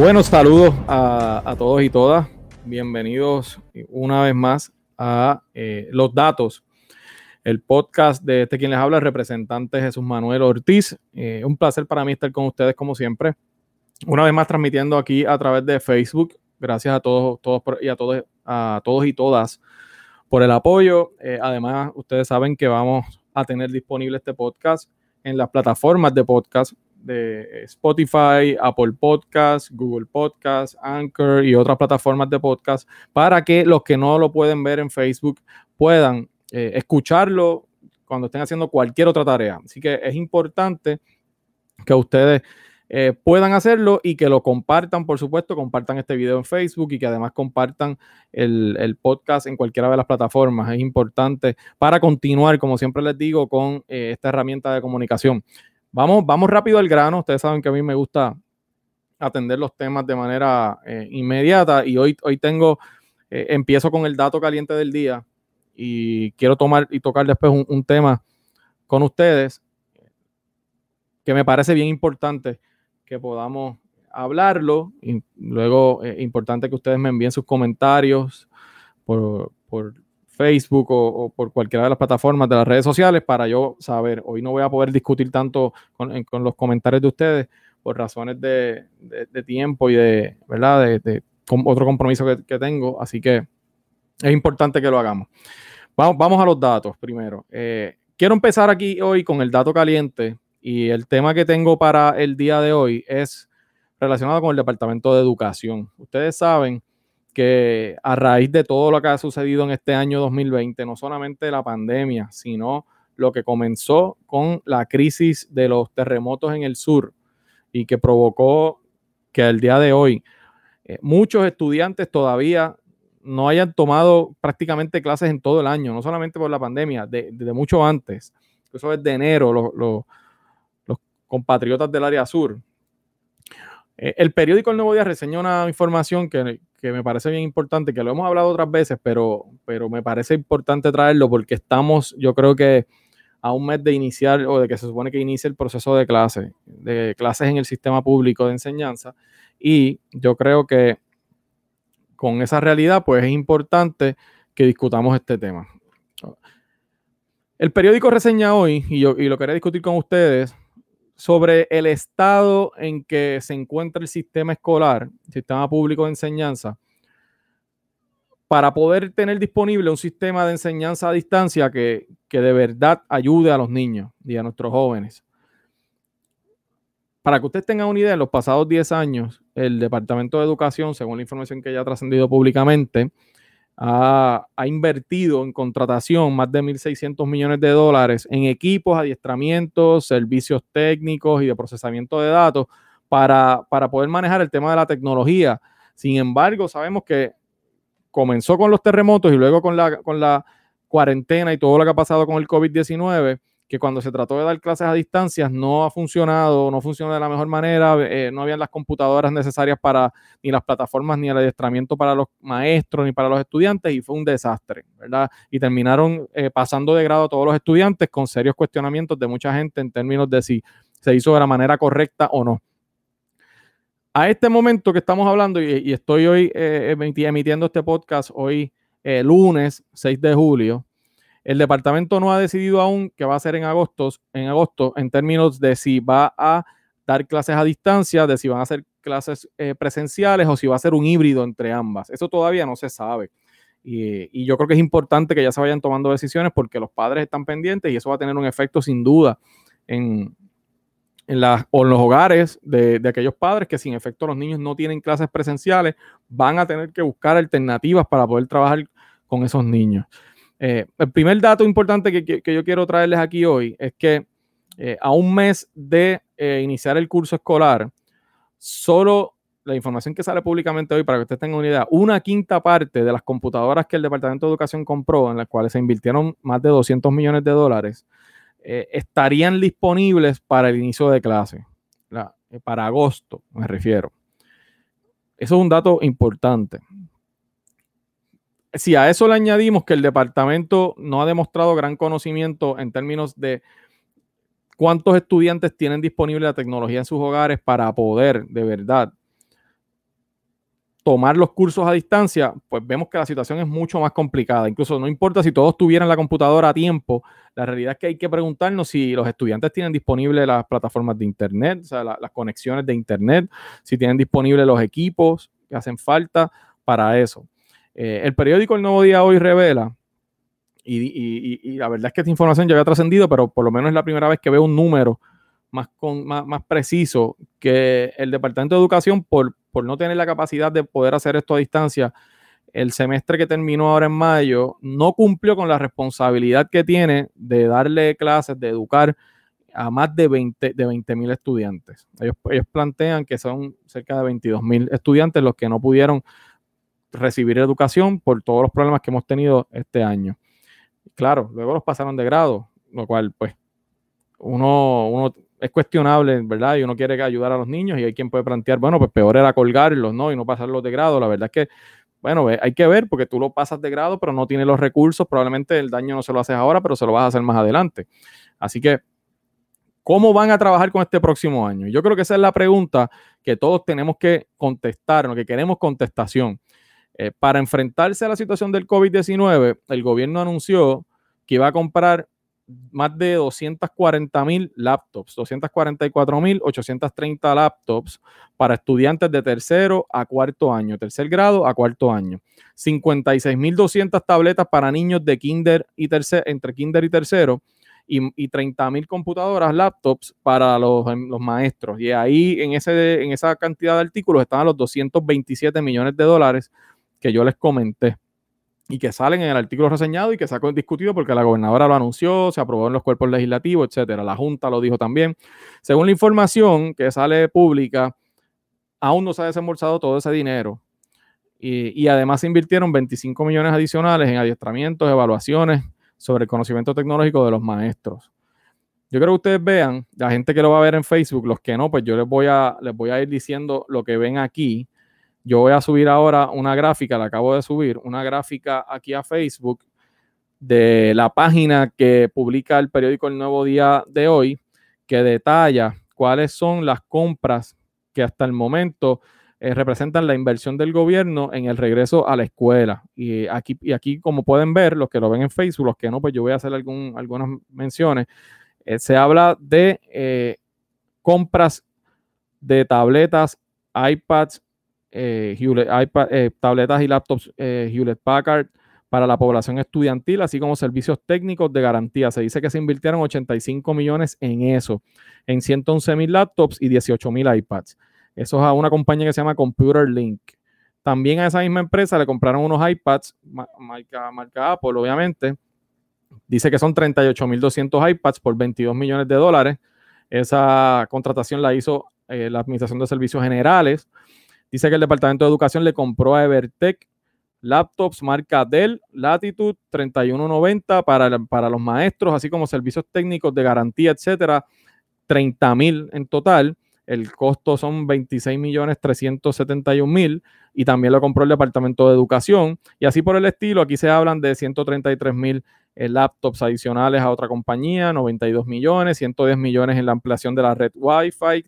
Buenos saludos a, todos y todas. Bienvenidos una vez más a eh, Los Datos, el podcast de este quien les habla, el representante Jesús Manuel Ortiz. Eh, un placer para mí estar con ustedes como siempre. Una vez más transmitiendo aquí a través de Facebook. Gracias a todos, todos y a todos, a todos y todas por el apoyo. Eh, además, ustedes saben que vamos a tener disponible este podcast en las plataformas de podcast de Spotify, Apple Podcasts, Google Podcasts, Anchor y otras plataformas de podcast para que los que no lo pueden ver en Facebook puedan eh, escucharlo cuando estén haciendo cualquier otra tarea. Así que es importante que ustedes eh, puedan hacerlo y que lo compartan, por supuesto, compartan este video en Facebook y que además compartan el, podcast en cualquiera de las plataformas. Es importante para continuar, como siempre les digo, con eh, esta herramienta de comunicación. Vamos, vamos rápido al grano. Ustedes saben que a mí me gusta atender los temas de manera eh, inmediata y hoy, hoy tengo, empiezo con el dato caliente del día y quiero tomar y tocar después un tema con ustedes que me parece bien importante que podamos hablarlo. Y luego, es eh, importante que ustedes me envíen sus comentarios por, Facebook o, por cualquiera de las plataformas de las redes sociales para yo saber. Hoy no voy a poder discutir tanto con, los comentarios de ustedes por razones de, tiempo y de, ¿verdad? De, otro compromiso que, tengo. Así que es importante que lo hagamos. Vamos, vamos a los datos primero. Eh, quiero empezar aquí hoy con el dato caliente y el tema que tengo para el día de hoy es relacionado con el Departamento de Educación. Ustedes saben que a raíz de todo lo que ha sucedido en este año 2020, no solamente la pandemia, sino lo que comenzó con la crisis de los terremotos en el sur y que provocó que al día de hoy eh, muchos estudiantes todavía no hayan tomado prácticamente clases en todo el año, no solamente por la pandemia, desde de mucho antes. Eso es de enero, los, compatriotas del área sur. Eh, el periódico El Nuevo Día reseñó una información que, me parece bien importante, que lo hemos hablado otras veces, pero, pero me parece importante traerlo porque estamos, yo creo que a un mes de iniciar o de que se supone que inicie el proceso de clase, de clases en el sistema público de enseñanza. Y yo creo que con esa realidad, pues es importante que discutamos este tema. El periódico reseña hoy, y, yo, y lo quería discutir con ustedes, sobre el estado en que se encuentra el sistema escolar, sistema público de enseñanza, para poder tener disponible un sistema de enseñanza a distancia que, de verdad ayude a los niños y a nuestros jóvenes. Para que ustedes tengan una idea, en los pasados 10 años, el Departamento de Educación, según la información que ya ha trascendido públicamente, ha, invertido en contratación más de 1.600 millones de dólares en equipos, adiestramientos, servicios técnicos y de procesamiento de datos para, para poder manejar el tema de la tecnología. Sin embargo, sabemos que comenzó con los terremotos y luego con la, con la cuarentena y todo lo que ha pasado con el COVID-19 que cuando se trató de dar clases a distancias no ha funcionado, no funcionó de la mejor manera, eh, no habían las computadoras necesarias para ni las plataformas ni el adiestramiento para los maestros ni para los estudiantes y fue un desastre, ¿verdad? Y terminaron eh, pasando de grado a todos los estudiantes con serios cuestionamientos de mucha gente en términos de si se hizo de la manera correcta o no. A este momento que estamos hablando y, estoy hoy eh, emitiendo este podcast hoy lunes 6 de julio, el departamento no ha decidido aún qué va a hacer en agosto, en agosto en términos de si va a dar clases a distancia, de si van a hacer clases eh, presenciales o si va a ser un híbrido entre ambas. Eso todavía no se sabe. Y, yo creo que es importante que ya se vayan tomando decisiones porque los padres están pendientes y eso va a tener un efecto sin duda en, en, los hogares de, aquellos padres que sin efecto los niños no tienen clases presenciales, van a tener que buscar alternativas para poder trabajar con esos niños. Eh, el primer dato importante que, yo quiero traerles aquí hoy es que eh, a un mes de eh, iniciar el curso escolar, solo la información que sale públicamente hoy, para que ustedes tengan una idea, una quinta parte de las computadoras que el Departamento de Educación compró, en las cuales se invirtieron más de 200 millones de dólares, estarían disponibles para el inicio de clase, para agosto, me refiero. Eso es un dato importante si a eso le añadimos que el departamento no ha demostrado gran conocimiento en términos de cuántos estudiantes tienen disponible la tecnología en sus hogares para poder de verdad tomar los cursos a distancia, pues vemos que la situación es mucho más complicada. Incluso no importa si todos tuvieran la computadora a tiempo, la realidad es que hay que preguntarnos si los estudiantes tienen disponibles las plataformas de Internet, o sea, las conexiones de Internet, si tienen disponibles los equipos que hacen falta para eso. Eh, el periódico El Nuevo Día hoy revela, y, la verdad es que esta información ya había trascendido, pero por lo menos es la primera vez que veo un número más, con, más, más preciso que el Departamento de Educación, por, por no tener la capacidad de poder hacer esto a distancia, el semestre que terminó ahora en mayo no cumplió con la responsabilidad que tiene de darle clases, de educar a más de 20 de mil estudiantes. Ellos, ellos, plantean que son cerca de 22 mil estudiantes los que no pudieron recibir educación por todos los problemas que hemos tenido este año. Claro, luego los pasaron de grado, lo cual pues uno, uno es cuestionable, ¿verdad? Y uno quiere ayudar a los niños y hay quien puede plantear, bueno, pues peor era colgarlos, ¿no? Y no pasarlos de grado. La verdad es que, bueno, hay que ver porque tú lo pasas de grado, pero no tienes los recursos. Probablemente el daño no se lo haces ahora, pero se lo vas a hacer más adelante. Así que, ¿cómo van a trabajar con este próximo año? Yo creo que esa es la pregunta que todos tenemos que contestar, lo que queremos contestación. Eh, para enfrentarse a la situación del COVID-19, el gobierno anunció que iba a comprar más de 240 mil laptops, 244 mil 830 laptops para estudiantes de tercero a cuarto año, tercer grado a cuarto año, 56 mil 200 tabletas para niños de kinder y tercer, entre kinder y tercero y, y 30 mil computadoras, laptops para los, los, maestros. Y ahí en, ese, en esa cantidad de artículos estaban los 227 millones de dólares que yo les comenté y que salen en el artículo reseñado y que se ha discutido porque la gobernadora lo anunció, se aprobó en los cuerpos legislativos, etcétera. La Junta lo dijo también. Según la información que sale pública, aún no se ha desembolsado todo ese dinero. Y, y además se invirtieron 25 millones adicionales en adiestramientos, evaluaciones sobre el conocimiento tecnológico de los maestros. Yo creo que ustedes vean, la gente que lo va a ver en Facebook, los que no, pues yo les voy a, les voy a ir diciendo lo que ven aquí yo voy a subir ahora una gráfica, la acabo de subir, una gráfica aquí a Facebook de la página que publica el periódico El Nuevo Día de hoy, que detalla cuáles son las compras que hasta el momento eh, representan la inversión del gobierno en el regreso a la escuela. Y aquí, y aquí, como pueden ver, los que lo ven en Facebook, los que no, pues yo voy a hacer algunas menciones. Eh, se habla de eh, compras de tabletas, iPads, eh, eh, tabletas y laptops eh, Hewlett Packard para la población estudiantil, así como servicios técnicos de garantía. Se dice que se invirtieron 85 millones en eso, en 111 mil laptops y 18 mil iPads. Eso es a una compañía que se llama Computer Link. También a esa misma empresa le compraron unos iPads, marca, Apple, obviamente. Dice que son 38.200 iPads por 22 millones de dólares. Esa contratación la hizo la Administración de Servicios Generales. Dice que el Departamento de Educación le compró a Evertech laptops marca Dell Latitude 3190 para, para los maestros, así como servicios técnicos de garantía, etcétera, 30 mil en total. El costo son 26 millones 371 mil y también lo compró el Departamento de Educación. Y así por el estilo, aquí se hablan de 133 mil eh, laptops adicionales a otra compañía, 92 millones, 110 millones en la ampliación de la red Wi-Fi,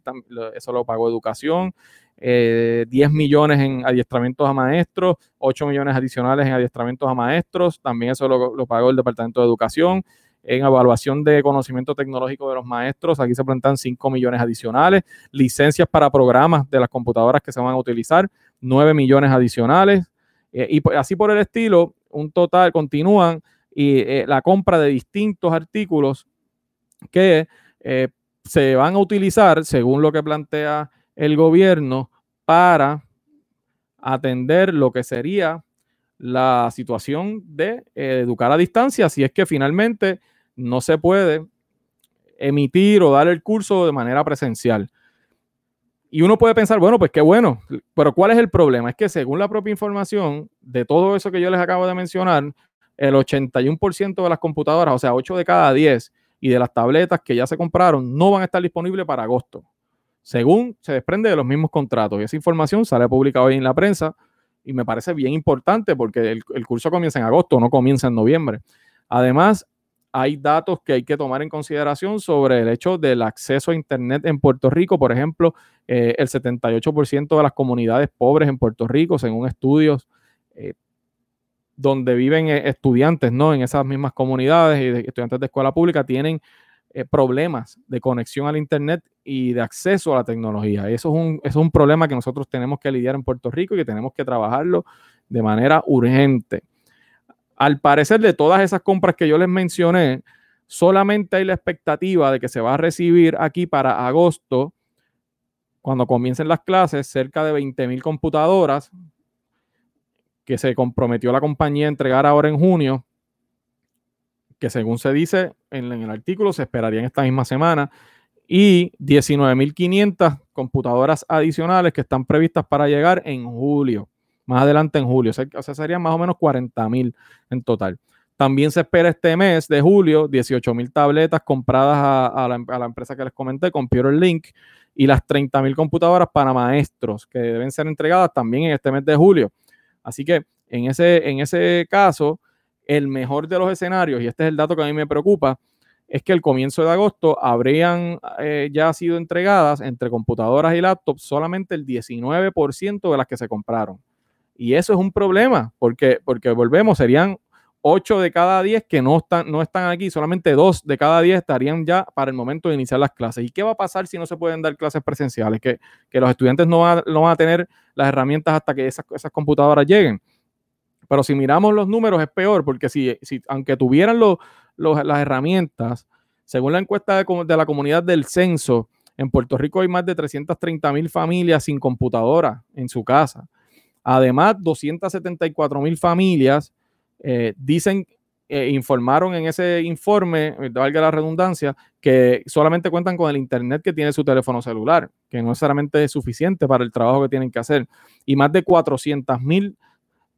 eso lo pagó Educación, 10 eh, millones en adiestramientos a maestros, 8 millones adicionales en adiestramientos a maestros, también eso lo, pagó el Departamento de Educación. En evaluación de conocimiento tecnológico de los maestros, aquí se plantean 5 millones adicionales. Licencias para programas de las computadoras que se van a utilizar, 9 millones adicionales. Eh, y pues, así por el estilo, un total, continúan y eh, la compra de distintos artículos que se van a utilizar, según lo que plantea el gobierno para atender lo que sería la situación de eh, educar a distancia, si es que finalmente no se puede emitir o dar el curso de manera presencial. Y uno puede pensar, bueno, pues qué bueno, pero ¿cuál es el problema? Es que según la propia información de todo eso que yo les acabo de mencionar, el 81% de las computadoras, o sea, 8 de cada 10 y de las tabletas que ya se compraron, no van a estar disponibles para agosto según se desprende de los mismos contratos. Y esa información sale publicada hoy en la prensa y me parece bien importante porque el, curso comienza en agosto, no comienza en noviembre. Además, hay datos que hay que tomar en consideración sobre el hecho del acceso a Internet en Puerto Rico. Por ejemplo, eh, el 78% de las comunidades pobres en Puerto Rico, según estudios eh, donde viven eh, estudiantes, ¿no? En esas mismas comunidades y estudiantes de escuela pública tienen problemas de conexión al Internet y de acceso a la tecnología. Eso es, un, es un problema que nosotros tenemos que lidiar en Puerto Rico y que tenemos que trabajarlo de manera urgente. Al parecer, de todas esas compras que yo les mencioné, solamente hay la expectativa de que se va a recibir aquí para agosto, cuando comiencen las clases, cerca de 20 mil computadoras que se comprometió la compañía a entregar ahora en junio, que según se dice en, el artículo, se esperarían esta misma semana, y 19.500 computadoras adicionales que están previstas para llegar en julio más adelante en julio. O sea, serían más o menos 40 mil en total. También se espera este mes de julio 18 mil tabletas compradas a, la, empresa que les comenté, Computer Link, y las 30 mil computadoras para maestros que deben ser entregadas también en este mes de julio. Así que en ese, en ese caso, el mejor de los escenarios, y este es el dato que a mí me preocupa, es que el comienzo de agosto habrían eh, ya sido entregadas entre computadoras y laptops solamente el 19% de las que se compraron. Y eso es un problema, porque, porque volvemos, serían 8 de cada 10 que no están, no están aquí, solamente 2 de cada 10 estarían ya para el momento de iniciar las clases. ¿Y qué va a pasar si no se pueden dar clases presenciales? Que, los estudiantes no, van a tener las herramientas hasta que esas, esas computadoras lleguen. Pero si miramos los números es peor, porque si, si aunque tuvieran las herramientas, según la encuesta de, de, la comunidad del censo, en Puerto Rico hay más de 330 mil familias sin computadora en su casa. Además, 274 mil familias eh, dicen, eh, informaron en ese informe, valga la redundancia, que solamente cuentan con el Internet que tiene su teléfono celular, que no necesariamente es suficiente para el trabajo que tienen que hacer. Y más de 400 mil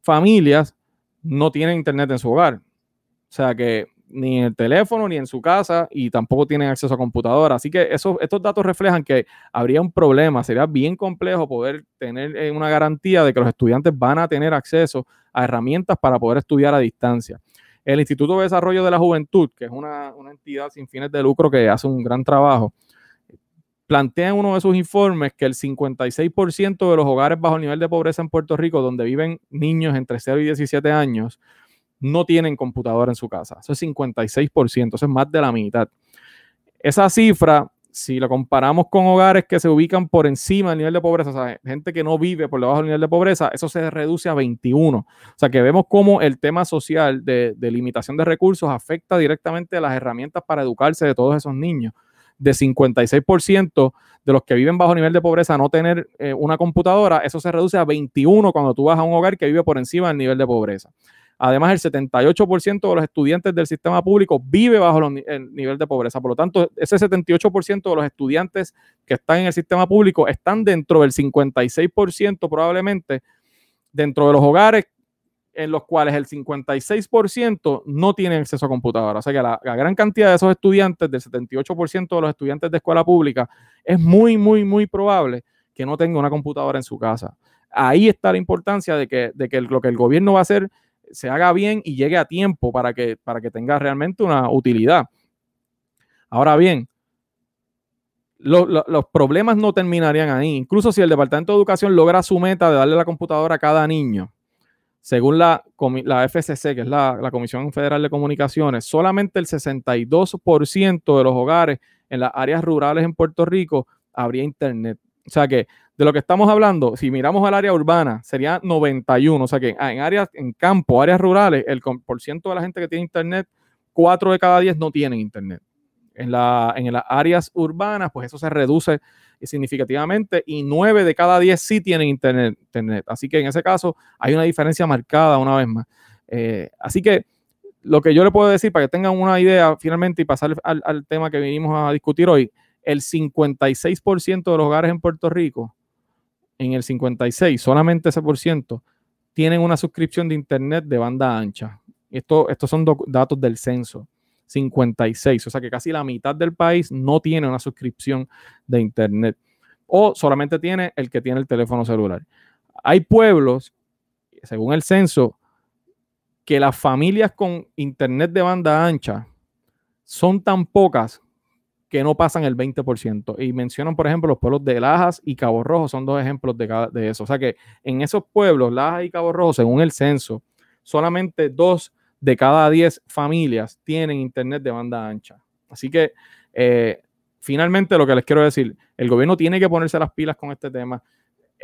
familias no tienen Internet en su hogar. O sea que ni en el teléfono, ni en su casa, y tampoco tienen acceso a computadora. Así que esos, estos datos reflejan que habría un problema, sería bien complejo poder tener eh, una garantía de que los estudiantes van a tener acceso a herramientas para poder estudiar a distancia. El Instituto de Desarrollo de la Juventud, que es una, una entidad sin fines de lucro que hace un gran trabajo, plantea en uno de sus informes que el 56% de los hogares bajo el nivel de pobreza en Puerto Rico, donde viven niños entre 0 y 17 años, no tienen computadora en su casa. Eso es 56%, eso es más de la mitad. Esa cifra, si lo comparamos con hogares que se ubican por encima del nivel de pobreza, o sea, gente que no vive por debajo del nivel de pobreza, eso se reduce a 21. O sea, que vemos cómo el tema social de, limitación de recursos afecta directamente a las herramientas para educarse de todos esos niños. De 56% de los que viven bajo nivel de pobreza no tener eh, una computadora, eso se reduce a 21 cuando tú vas a un hogar que vive por encima del nivel de pobreza. Además, el 78% de los estudiantes del sistema público vive bajo el nivel de pobreza. Por lo tanto, ese 78% de los estudiantes que están en el sistema público están dentro del 56% probablemente dentro de los hogares en los cuales el 56% no tienen acceso a computadora. O sea que la, la, gran cantidad de esos estudiantes, del 78% de los estudiantes de escuela pública, es muy, muy, muy probable que no tenga una computadora en su casa. Ahí está la importancia de que, de que lo que el gobierno va a hacer se haga bien y llegue a tiempo para que, para que tenga realmente una utilidad. Ahora bien, los problemas no terminarían ahí. Incluso si el Departamento de Educación logra su meta de darle la computadora a cada niño, según la, la FCC, que es la, la, Comisión Federal de Comunicaciones, solamente el 62% de los hogares en las áreas rurales en Puerto Rico habría internet. O sea que de lo que estamos hablando, si miramos al área urbana, sería 91. O sea que en áreas, en campo, áreas rurales, el por ciento de la gente que tiene internet, 4 de cada 10 no tienen internet. En, la, en las áreas urbanas, pues eso se reduce significativamente y 9 de cada 10 sí tienen internet, internet. Así que en ese caso hay una diferencia marcada una vez más. Eh, así que lo que yo le puedo decir para que tengan una idea finalmente y pasar al, al tema que vinimos a discutir hoy, el 56% de los hogares en Puerto Rico en el 56, solamente ese por ciento, tienen una suscripción de Internet de banda ancha. Esto, estos son datos del censo. 56, o sea que casi la mitad del país no tiene una suscripción de Internet o solamente tiene el que tiene el teléfono celular. Hay pueblos, según el censo, que las familias con Internet de banda ancha son tan pocas que no pasan el 20%. Y mencionan, por ejemplo, los pueblos de Lajas y Cabo Rojo, son dos ejemplos de, eso. O sea que en esos pueblos, Lajas y Cabo Rojo, según el censo, solamente dos de cada diez familias tienen internet de banda ancha. Así que eh, finalmente lo que les quiero decir, el gobierno tiene que ponerse las pilas con este tema.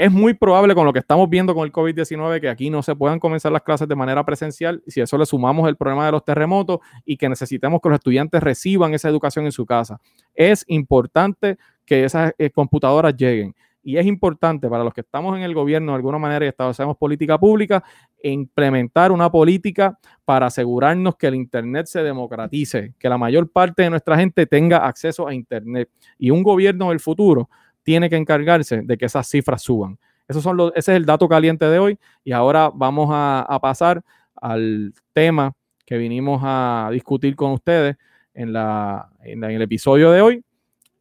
Es muy probable con lo que estamos viendo con el COVID-19 que aquí no se puedan comenzar las clases de manera presencial, si eso le sumamos el problema de los terremotos y que necesitemos que los estudiantes reciban esa educación en su casa. Es importante que esas eh, computadoras lleguen. Y es importante para los que estamos en el gobierno de alguna manera y establecemos política pública, implementar una política para asegurarnos que el Internet se democratice, que la mayor parte de nuestra gente tenga acceso a Internet. Y un gobierno del futuro tiene que encargarse de que esas cifras suban. son los, ese es el dato caliente de hoy y ahora vamos a, pasar al tema que vinimos a discutir con ustedes en, la, en, el episodio de hoy.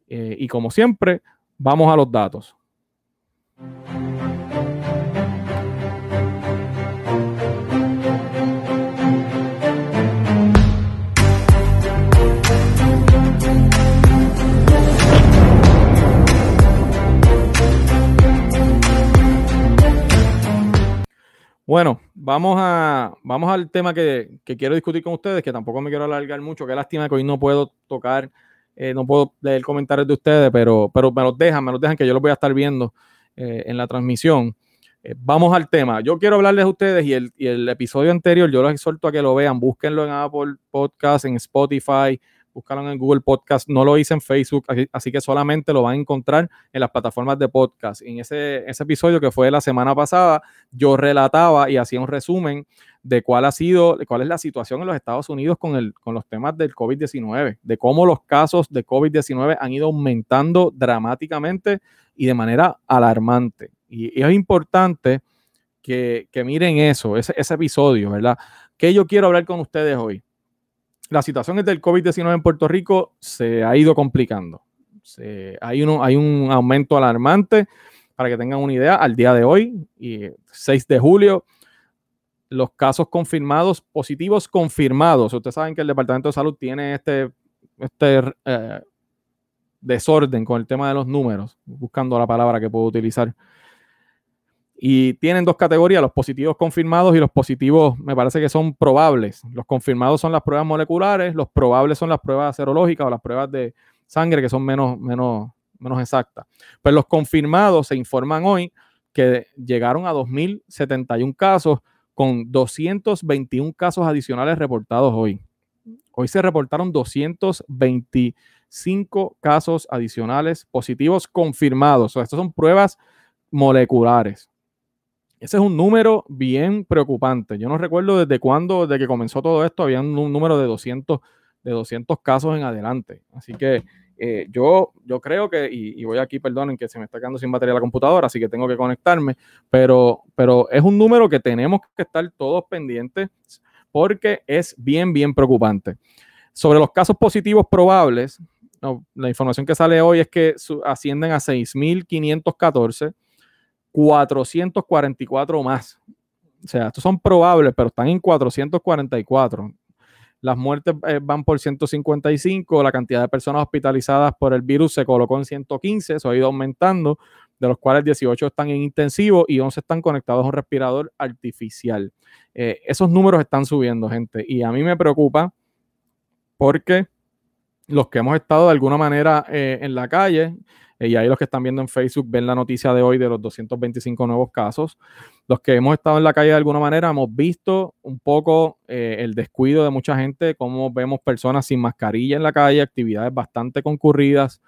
Eh, y como siempre, vamos a los datos. Bueno, vamos, a, vamos al tema que, quiero discutir con ustedes, que tampoco me quiero alargar mucho. Qué lástima que hoy no puedo tocar, eh, no puedo leer comentarios de ustedes, pero, pero me los dejan, me los dejan que yo los voy a estar viendo eh, en la transmisión. Eh, vamos al tema. Yo quiero hablarles a ustedes y el, y el episodio anterior, yo los exhorto a que lo vean, búsquenlo en Apple Podcast, en Spotify, búscalo en Google Podcast. No lo hice en Facebook, así, que solamente lo van a encontrar en las plataformas de podcast. En ese, ese episodio que fue la semana pasada, yo relataba y hacía un resumen de cuál ha sido, cuál es la situación en los Estados Unidos con, el, con los temas del COVID-19, de cómo los casos de COVID-19 han ido aumentando dramáticamente y de manera alarmante. Y, es importante que, miren eso, ese, ese episodio, ¿verdad? Que yo quiero hablar con ustedes hoy la situación del COVID-19 en Puerto Rico se ha ido complicando. hay, uno, hay un aumento alarmante, para que tengan una idea, al día de hoy, y 6 de julio, los casos confirmados, positivos confirmados. Ustedes saben que el Departamento de Salud tiene este, este eh, desorden con el tema de los números, buscando la palabra que puedo utilizar. Y tienen dos categorías, los positivos confirmados y los positivos, me parece que son probables. Los confirmados son las pruebas moleculares, los probables son las pruebas serológicas o las pruebas de sangre que son menos, menos, menos exactas. Pues los confirmados se informan hoy que llegaron a 2.071 casos con 221 casos adicionales reportados hoy. Hoy se reportaron 225 casos adicionales positivos confirmados. O estos son pruebas moleculares. Ese es un número bien preocupante. Yo no recuerdo desde cuándo, desde que comenzó todo esto, había un, número de 200, de 200 casos en adelante. Así que eh, yo, yo creo que, y, voy aquí, perdonen que se me está quedando sin batería la computadora, así que tengo que conectarme, pero, pero es un número que tenemos que estar todos pendientes porque es bien, bien preocupante. Sobre los casos positivos probables, la información que sale hoy es que ascienden a 6.514 444 más. O sea, estos son probables, pero están en 444. Las muertes eh, van por 155, la cantidad de personas hospitalizadas por el virus se colocó en 115, eso ha ido aumentando, de los cuales 18 están en intensivo y 11 están conectados a un respirador artificial. Eh, esos números están subiendo, gente, y a mí me preocupa porque los que hemos estado de alguna manera eh, en la calle, eh, y ahí los que están viendo en Facebook ven la noticia de hoy de los 225 nuevos casos. Los que hemos estado en la calle de alguna manera hemos visto un poco eh, el descuido de mucha gente, cómo vemos personas sin mascarilla en la calle, actividades bastante concurridas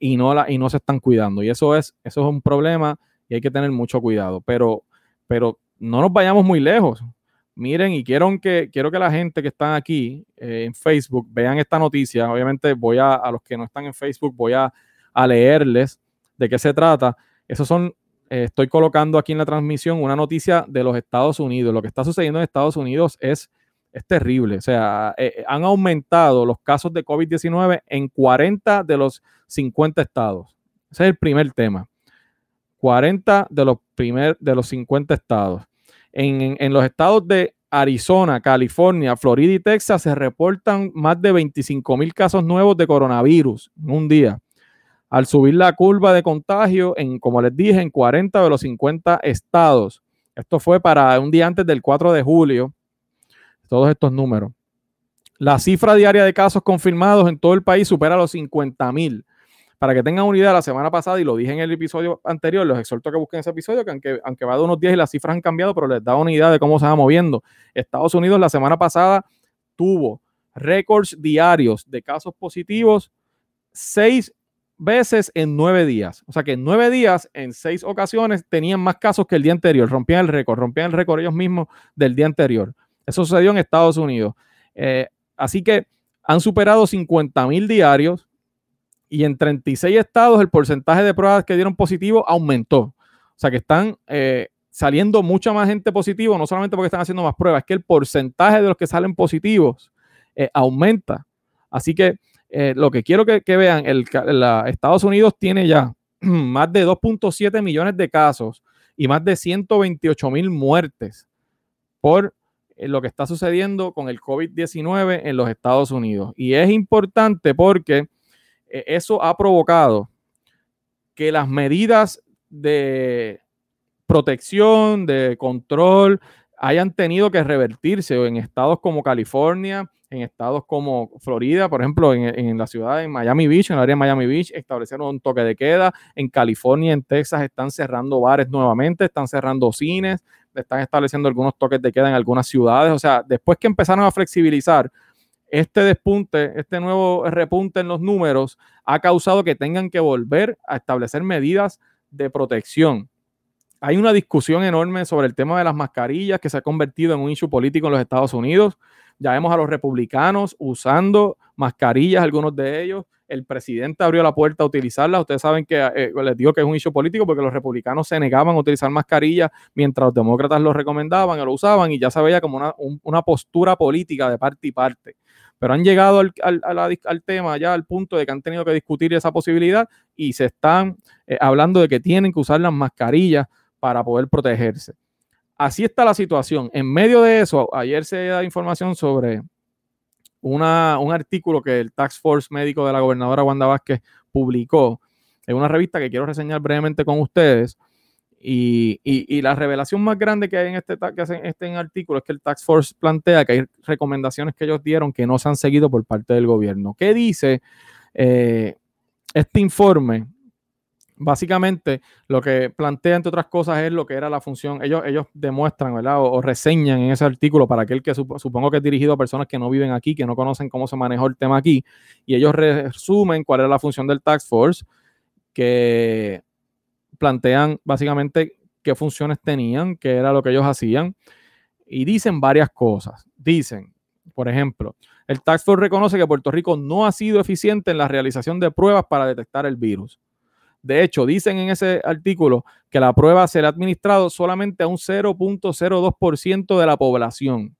y, no la, y no se están cuidando. Y eso es, eso es un problema y hay que tener mucho cuidado. Pero, pero no nos vayamos muy lejos. Miren, y quiero que, quiero que la gente que está aquí en Facebook vean esta noticia. Obviamente voy a, a los que no están en Facebook, voy a a leerles de qué se trata. Esos son, eh, estoy colocando aquí en la transmisión una noticia de los Estados Unidos. Lo que está sucediendo en Estados Unidos es, es terrible. O sea, eh, eh, han aumentado los casos de COVID-19 en 40 de los 50 estados. Ese es el primer tema. 40 de los, primer, de los 50 estados. En, los estados de Arizona, California, Florida y Texas se reportan más de 25 mil casos nuevos de coronavirus en un día. Al subir la curva de contagio, en, como les dije, en 40 de los 50 estados. Esto fue para un día antes del 4 de julio. Todos estos números. La cifra diaria de casos confirmados en todo el país supera los 50 mil. Para que tengan una idea, la semana pasada, y lo dije en el episodio anterior, los exhorto a que busquen ese episodio, que aunque, aunque va de unos días y las cifras han cambiado, pero les da una idea de cómo se va moviendo. Estados Unidos la semana pasada tuvo récords diarios de casos positivos seis veces en nueve días. O sea que en nueve días, en seis ocasiones, tenían más casos que el día anterior. Rompían el récord, rompían el récord ellos mismos del día anterior. Eso sucedió en Estados Unidos. Eh, así que han superado 50 mil diarios y en 36 estados el porcentaje de pruebas que dieron positivo aumentó. O sea que están eh, saliendo mucha más gente positivo, no solamente porque están haciendo más pruebas, es que el porcentaje de los que salen positivos eh, aumenta. Así que eh, lo que quiero que, vean, el, Estados Unidos tiene ya más de 2.7 millones de casos y más de 128 mil muertes por lo que está sucediendo con el COVID-19 en los Estados Unidos. Y es importante porque eso ha provocado que las medidas de protección, de control, hayan tenido que revertirse en estados como California, en estados como Florida, por ejemplo, en, la ciudad de Miami Beach, en el área de Miami Beach, establecieron un toque de queda. En California, en Texas, están cerrando bares nuevamente, están cerrando cines, están estableciendo algunos toques de queda en algunas ciudades. O sea, después que empezaron a flexibilizar este despunte, este nuevo repunte en los números ha causado que tengan que volver a establecer medidas de protección. Hay una discusión enorme sobre el tema de las mascarillas que se ha convertido en un issue político en los Estados Unidos. Ya vemos a los republicanos usando mascarillas, algunos de ellos. El presidente abrió la puerta a utilizarlas. Ustedes saben que eh, les digo que es un issue político porque los republicanos se negaban a utilizar mascarillas mientras los demócratas lo recomendaban o lo usaban y ya se veía como una, una postura política de parte y parte pero han llegado al, tema ya al punto de que han tenido que discutir esa posibilidad y se están eh, hablando de que tienen que usar las mascarillas para poder protegerse. Así está la situación. En medio de eso, ayer se da información sobre una, un artículo que el Tax Force médico de la gobernadora Wanda Vázquez publicó en una revista que quiero reseñar brevemente con ustedes y, la revelación más grande que hay en este, que este artículo es que el Tax Force plantea que hay recomendaciones que ellos dieron que no se han seguido por parte del gobierno. ¿Qué dice eh, este informe? Básicamente, lo que plantea, entre otras cosas, es lo que era la función. Ellos, ellos demuestran, ¿verdad? O, reseñan en ese artículo para aquel que supongo que es dirigido a personas que no viven aquí, que no conocen cómo se manejó el tema aquí. Y ellos resumen cuál era la función del Tax Force, que plantean básicamente qué funciones tenían, qué era lo que ellos hacían, y dicen varias cosas. Dicen, por ejemplo, el Tax Force reconoce que Puerto Rico no ha sido eficiente en la realización de pruebas para detectar el virus. De hecho, dicen en ese artículo que la prueba será administrado solamente a un 0.02% de la población,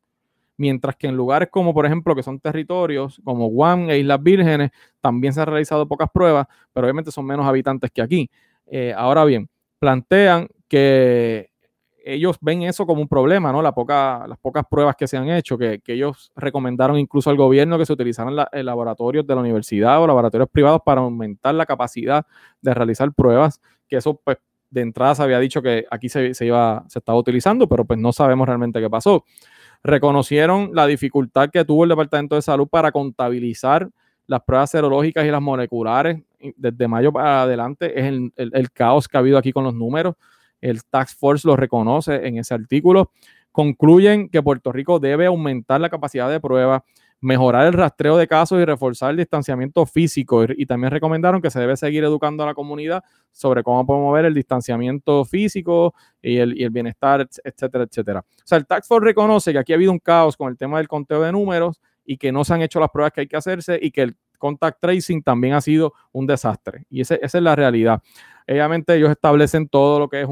mientras que en lugares como, por ejemplo, que son territorios como Guam e Islas Vírgenes, también se han realizado pocas pruebas, pero obviamente son menos habitantes que aquí. Eh, ahora bien, plantean que ellos ven eso como un problema, ¿no? La las pocas pruebas que se han hecho, que, ellos recomendaron incluso al gobierno que se utilizaran laboratorios de la universidad o laboratorios privados para aumentar la capacidad de realizar pruebas, que eso pues de entrada se había dicho que aquí se, se, iba, se estaba utilizando, pero pues no sabemos realmente qué pasó. Reconocieron la dificultad que tuvo el Departamento de Salud para contabilizar las pruebas serológicas y las moleculares desde mayo para adelante es el, caos que ha habido aquí con los números. El Tax Force lo reconoce en ese artículo. Concluyen que Puerto Rico debe aumentar la capacidad de prueba, mejorar el rastreo de casos y reforzar el distanciamiento físico. Y, también recomendaron que se debe seguir educando a la comunidad sobre cómo promover el distanciamiento físico y el, y el bienestar, etcétera, etcétera. O sea, el Tax Force reconoce que aquí ha habido un caos con el tema del conteo de números y que no se han hecho las pruebas que hay que hacerse y que el contact tracing también ha sido un desastre. Y esa es la realidad. Obviamente ellos establecen todo lo que es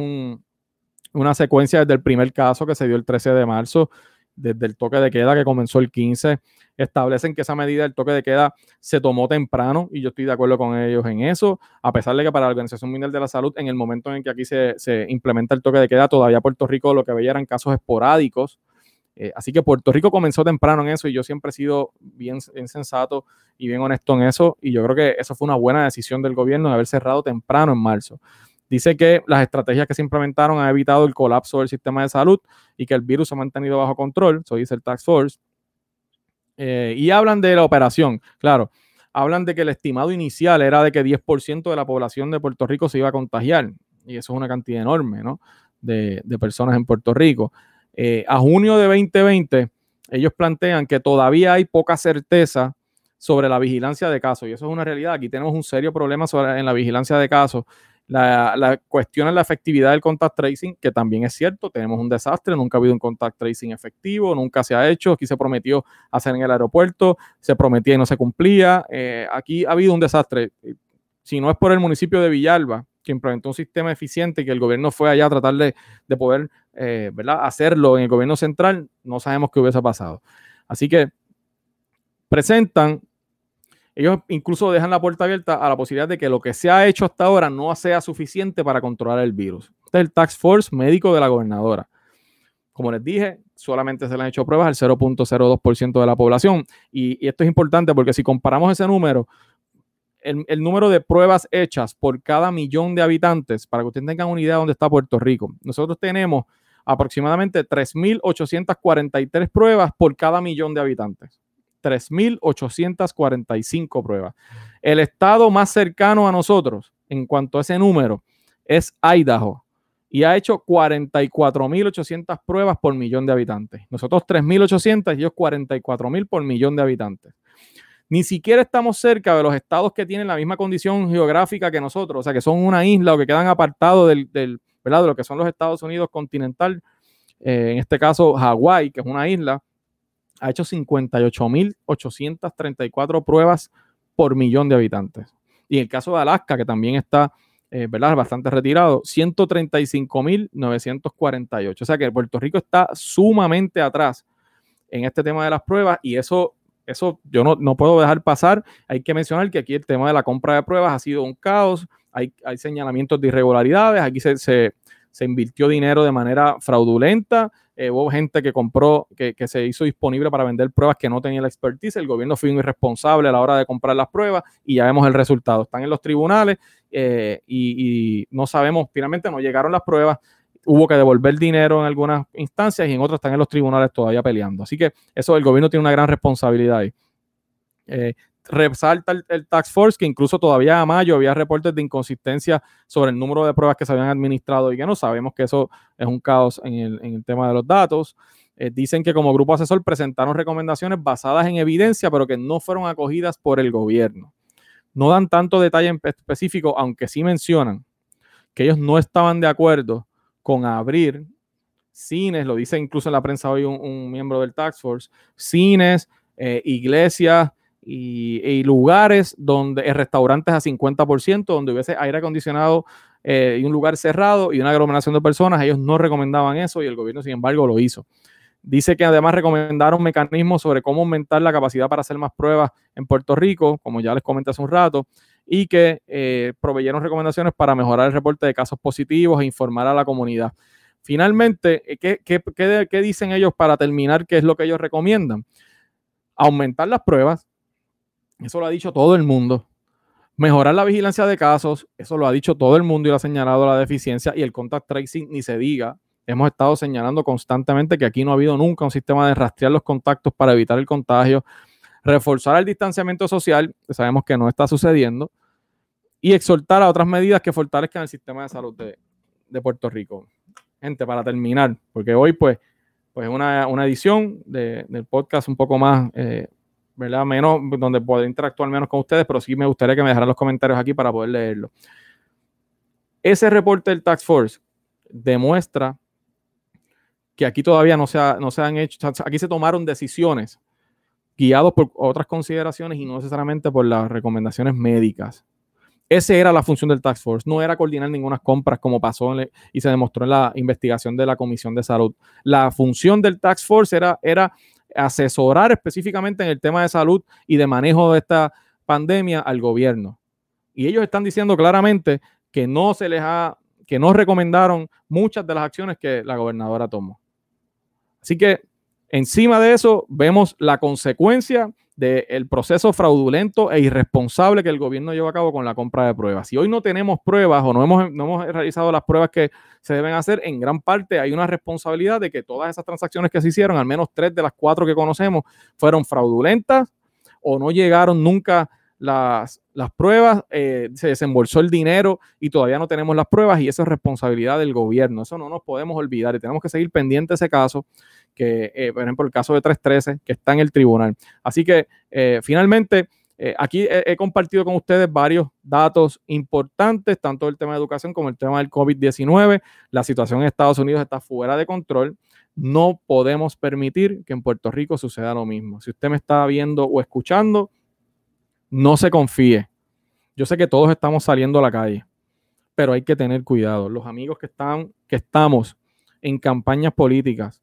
una secuencia desde el primer caso que se dio el 13 de marzo, desde el toque de queda que comenzó el 15. Establecen que esa medida del toque de queda se tomó temprano y yo estoy de acuerdo con ellos en eso, a pesar de que para la Organización Mundial de la Salud, en el momento en que aquí se, se implementa el toque de queda, todavía Puerto Rico lo que veía eran casos esporádicos Eh, así que Puerto Rico comenzó temprano en eso y yo siempre he sido bien, bien, sensato y bien honesto en eso. Y yo creo que eso fue una buena decisión del gobierno de haber cerrado temprano en marzo. Dice que las estrategias que se implementaron han evitado el colapso del sistema de salud y que el virus se ha mantenido bajo control, eso dice el Tax Force. Eh, y hablan de la operación, claro, hablan de que el estimado inicial era de que 10% de la población de Puerto Rico se iba a contagiar, y eso es una cantidad enorme, ¿no? De, personas en Puerto Rico. Eh, a junio de 2020, ellos plantean que todavía hay poca certeza sobre la vigilancia de casos, y eso es una realidad. Aquí tenemos un serio problema en la vigilancia de casos. La, cuestión es la efectividad del contact tracing, que también es cierto, tenemos un desastre, nunca ha habido un contact tracing efectivo, nunca se ha hecho, aquí se prometió hacer en el aeropuerto, se prometía y no se cumplía, eh, aquí ha habido un desastre. Si no es por el municipio de Villalba, que implementó un sistema eficiente y que el gobierno fue allá a tratar de, poder eh, ¿verdad? hacerlo en el gobierno central, no sabemos qué hubiese pasado. Así que presentan ellos incluso dejan la puerta abierta a la posibilidad de que lo que se ha hecho hasta ahora no sea suficiente para controlar el virus. Este es el Tax Force médico de la gobernadora. Como les dije, solamente se le han hecho pruebas al 0.02% de la población. Y, esto es importante porque si comparamos ese número, el, número de pruebas hechas por cada millón de habitantes, para que ustedes tengan una idea de dónde está Puerto Rico, nosotros tenemos aproximadamente 3.843 pruebas por cada millón de habitantes. 3.845 pruebas. El estado más cercano a nosotros en cuanto a ese número es Idaho y ha hecho 44.800 pruebas por millón de habitantes. Nosotros 3.800 y ellos 44.000 por millón de habitantes. Ni siquiera estamos cerca de los estados que tienen la misma condición geográfica que nosotros, o sea, que son una isla o que quedan apartados del, ¿verdad? de lo que son los Estados Unidos continental. Eh, en este caso, Hawái, que es una isla, ha hecho 58.834 pruebas por millón de habitantes. Y en el caso de Alaska, que también está eh, ¿verdad? bastante retirado, 135.948. O sea que Puerto Rico está sumamente atrás en este tema de las pruebas y eso, eso yo no, no, puedo dejar pasar. Hay que mencionar que aquí el tema de la compra de pruebas ha sido un caos, hay, hay señalamientos de irregularidades, aquí se, se, se invirtió dinero de manera fraudulenta, eh, hubo gente que compró, que, se hizo disponible para vender pruebas que no tenía la expertise. El gobierno fue irresponsable a la hora de comprar las pruebas y ya vemos el resultado. Están en los tribunales eh, y, no sabemos, finalmente no llegaron las pruebas. Hubo que devolver dinero en algunas instancias y en otras están en los tribunales todavía peleando. Así que eso, el gobierno tiene una gran responsabilidad ahí. Eh, resalta el, Tax Force que incluso todavía a mayo había reportes de inconsistencia sobre el número de pruebas que se habían administrado y que no sabemos que eso es un caos en el, tema de los datos. Eh, dicen que como grupo asesor presentaron recomendaciones basadas en evidencia, pero que no fueron acogidas por el gobierno. No dan tanto detalle en específico, aunque sí mencionan que ellos no estaban de acuerdo con abrir cines, lo dice incluso en la prensa hoy un, miembro del Tax Force, cines, eh, iglesias, y, lugares donde, eh, restaurantes a 50%, donde hubiese aire acondicionado eh, y un lugar cerrado y una aglomeración de personas, ellos no recomendaban eso y el gobierno, sin embargo, lo hizo. Dice que además recomendaron mecanismos sobre cómo aumentar la capacidad para hacer más pruebas en Puerto Rico, como ya les comenté hace un rato, y que eh, proveyeron recomendaciones para mejorar el reporte de casos positivos e informar a la comunidad. Finalmente, ¿qué, qué, qué dicen ellos para terminar? ¿Qué es lo que ellos recomiendan? Aumentar las pruebas, eso lo ha dicho todo el mundo. Mejorar la vigilancia de casos, eso lo ha dicho todo el mundo y lo ha señalado la deficiencia y el contact tracing ni se diga. Hemos estado señalando constantemente que aquí no ha habido nunca un sistema de rastrear los contactos para evitar el contagio, reforzar el distanciamiento social, sabemos que no está sucediendo, y exhortar a otras medidas que fortalezcan el sistema de salud de, Puerto Rico. Gente, para terminar, porque hoy pues, pues es una, edición del podcast un poco más eh, ¿verdad? Menos, donde poder interactuar menos con ustedes, pero sí me gustaría que me dejaran los comentarios aquí para poder leerlo. Ese reporte del Tax Force demuestra que aquí todavía no se, no se han hecho, aquí se tomaron decisiones guiados por otras consideraciones y no necesariamente por las recomendaciones médicas. Esa era la función del Tax Force, no era coordinar ninguna compras como pasó y se demostró en la investigación de la Comisión de Salud. La función del Tax Force era, era asesorar específicamente en el tema de salud y de manejo de esta pandemia al gobierno. Y ellos están diciendo claramente que no se les ha, que no recomendaron muchas de las acciones que la gobernadora tomó. Así que Encima de eso, vemos la consecuencia del proceso fraudulento e irresponsable que el gobierno lleva a cabo con la compra de pruebas. Si hoy no tenemos pruebas o no hemos, no hemos realizado las pruebas que se deben hacer, en gran parte hay una responsabilidad de que todas esas transacciones que se hicieron, al menos tres de las cuatro que conocemos, fueron fraudulentas o no llegaron nunca las, las pruebas, eh, se desembolsó el dinero y todavía no tenemos las pruebas y eso es responsabilidad del gobierno. Eso no nos podemos olvidar y tenemos que seguir pendiente de ese caso que, eh, por ejemplo, el caso de 313, que está en el tribunal. Así que, eh, finalmente, eh, aquí he, compartido con ustedes varios datos importantes, tanto el tema de educación como el tema del COVID-19. La situación en Estados Unidos está fuera de control. No podemos permitir que en Puerto Rico suceda lo mismo. Si usted me está viendo o escuchando, no se confíe. Yo sé que todos estamos saliendo a la calle, pero hay que tener cuidado. Los amigos que están, que estamos en campañas políticas,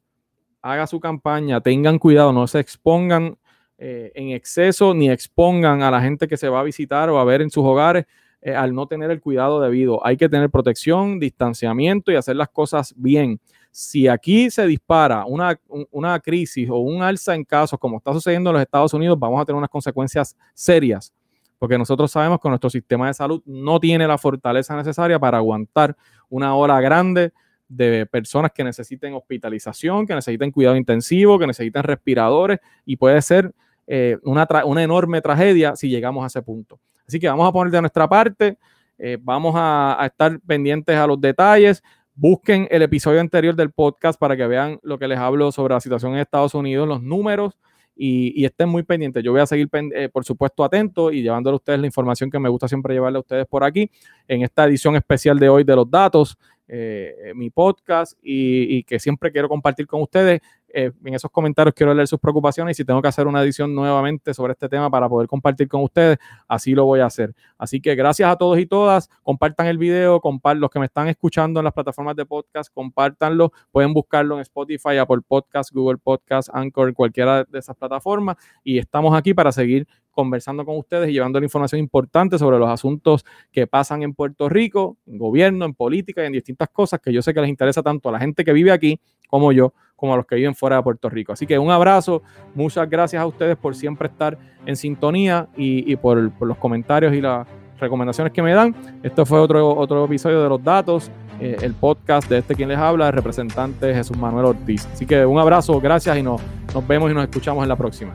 haga su campaña, tengan cuidado, no se expongan eh, en exceso ni expongan a la gente que se va a visitar o a ver en sus hogares eh, al no tener el cuidado debido. Hay que tener protección, distanciamiento y hacer las cosas bien. Si aquí se dispara una, una crisis o un alza en casos como está sucediendo en los Estados Unidos, vamos a tener unas consecuencias serias porque nosotros sabemos que nuestro sistema de salud no tiene la fortaleza necesaria para aguantar una hora grande de personas que necesiten hospitalización, que necesiten cuidado intensivo, que necesiten respiradores y puede ser eh, una, una, enorme tragedia si llegamos a ese punto. Así que vamos a poner de nuestra parte, eh, vamos a, estar pendientes a los detalles. Busquen el episodio anterior del podcast para que vean lo que les hablo sobre la situación en Estados Unidos, los números y, estén muy pendientes. Yo voy a seguir, eh, por supuesto, atento y llevándole a ustedes la información que me gusta siempre llevarle a ustedes por aquí en esta edición especial de hoy de los datos. Eh, mi podcast y, que siempre quiero compartir con ustedes. Eh, en esos comentarios quiero leer sus preocupaciones y si tengo que hacer una edición nuevamente sobre este tema para poder compartir con ustedes, así lo voy a hacer. Así que gracias a todos y todas. Compartan el video, compartan los que me están escuchando en las plataformas de podcast, compártanlo. Pueden buscarlo en Spotify, Apple Podcast, Google Podcast, Anchor, cualquiera de esas plataformas. Y estamos aquí para seguir conversando con ustedes y llevando la información importante sobre los asuntos que pasan en Puerto Rico, en gobierno, en política y en distintas cosas que yo sé que les interesa tanto a la gente que vive aquí como yo, como a los que viven fuera de Puerto Rico. Así que un abrazo, muchas gracias a ustedes por siempre estar en sintonía y, por, los comentarios y las recomendaciones que me dan. Esto fue otro, otro episodio de Los Datos, eh, el podcast de este quien les habla, el representante Jesús Manuel Ortiz. Así que un abrazo, gracias y nos, nos vemos y nos escuchamos en la próxima.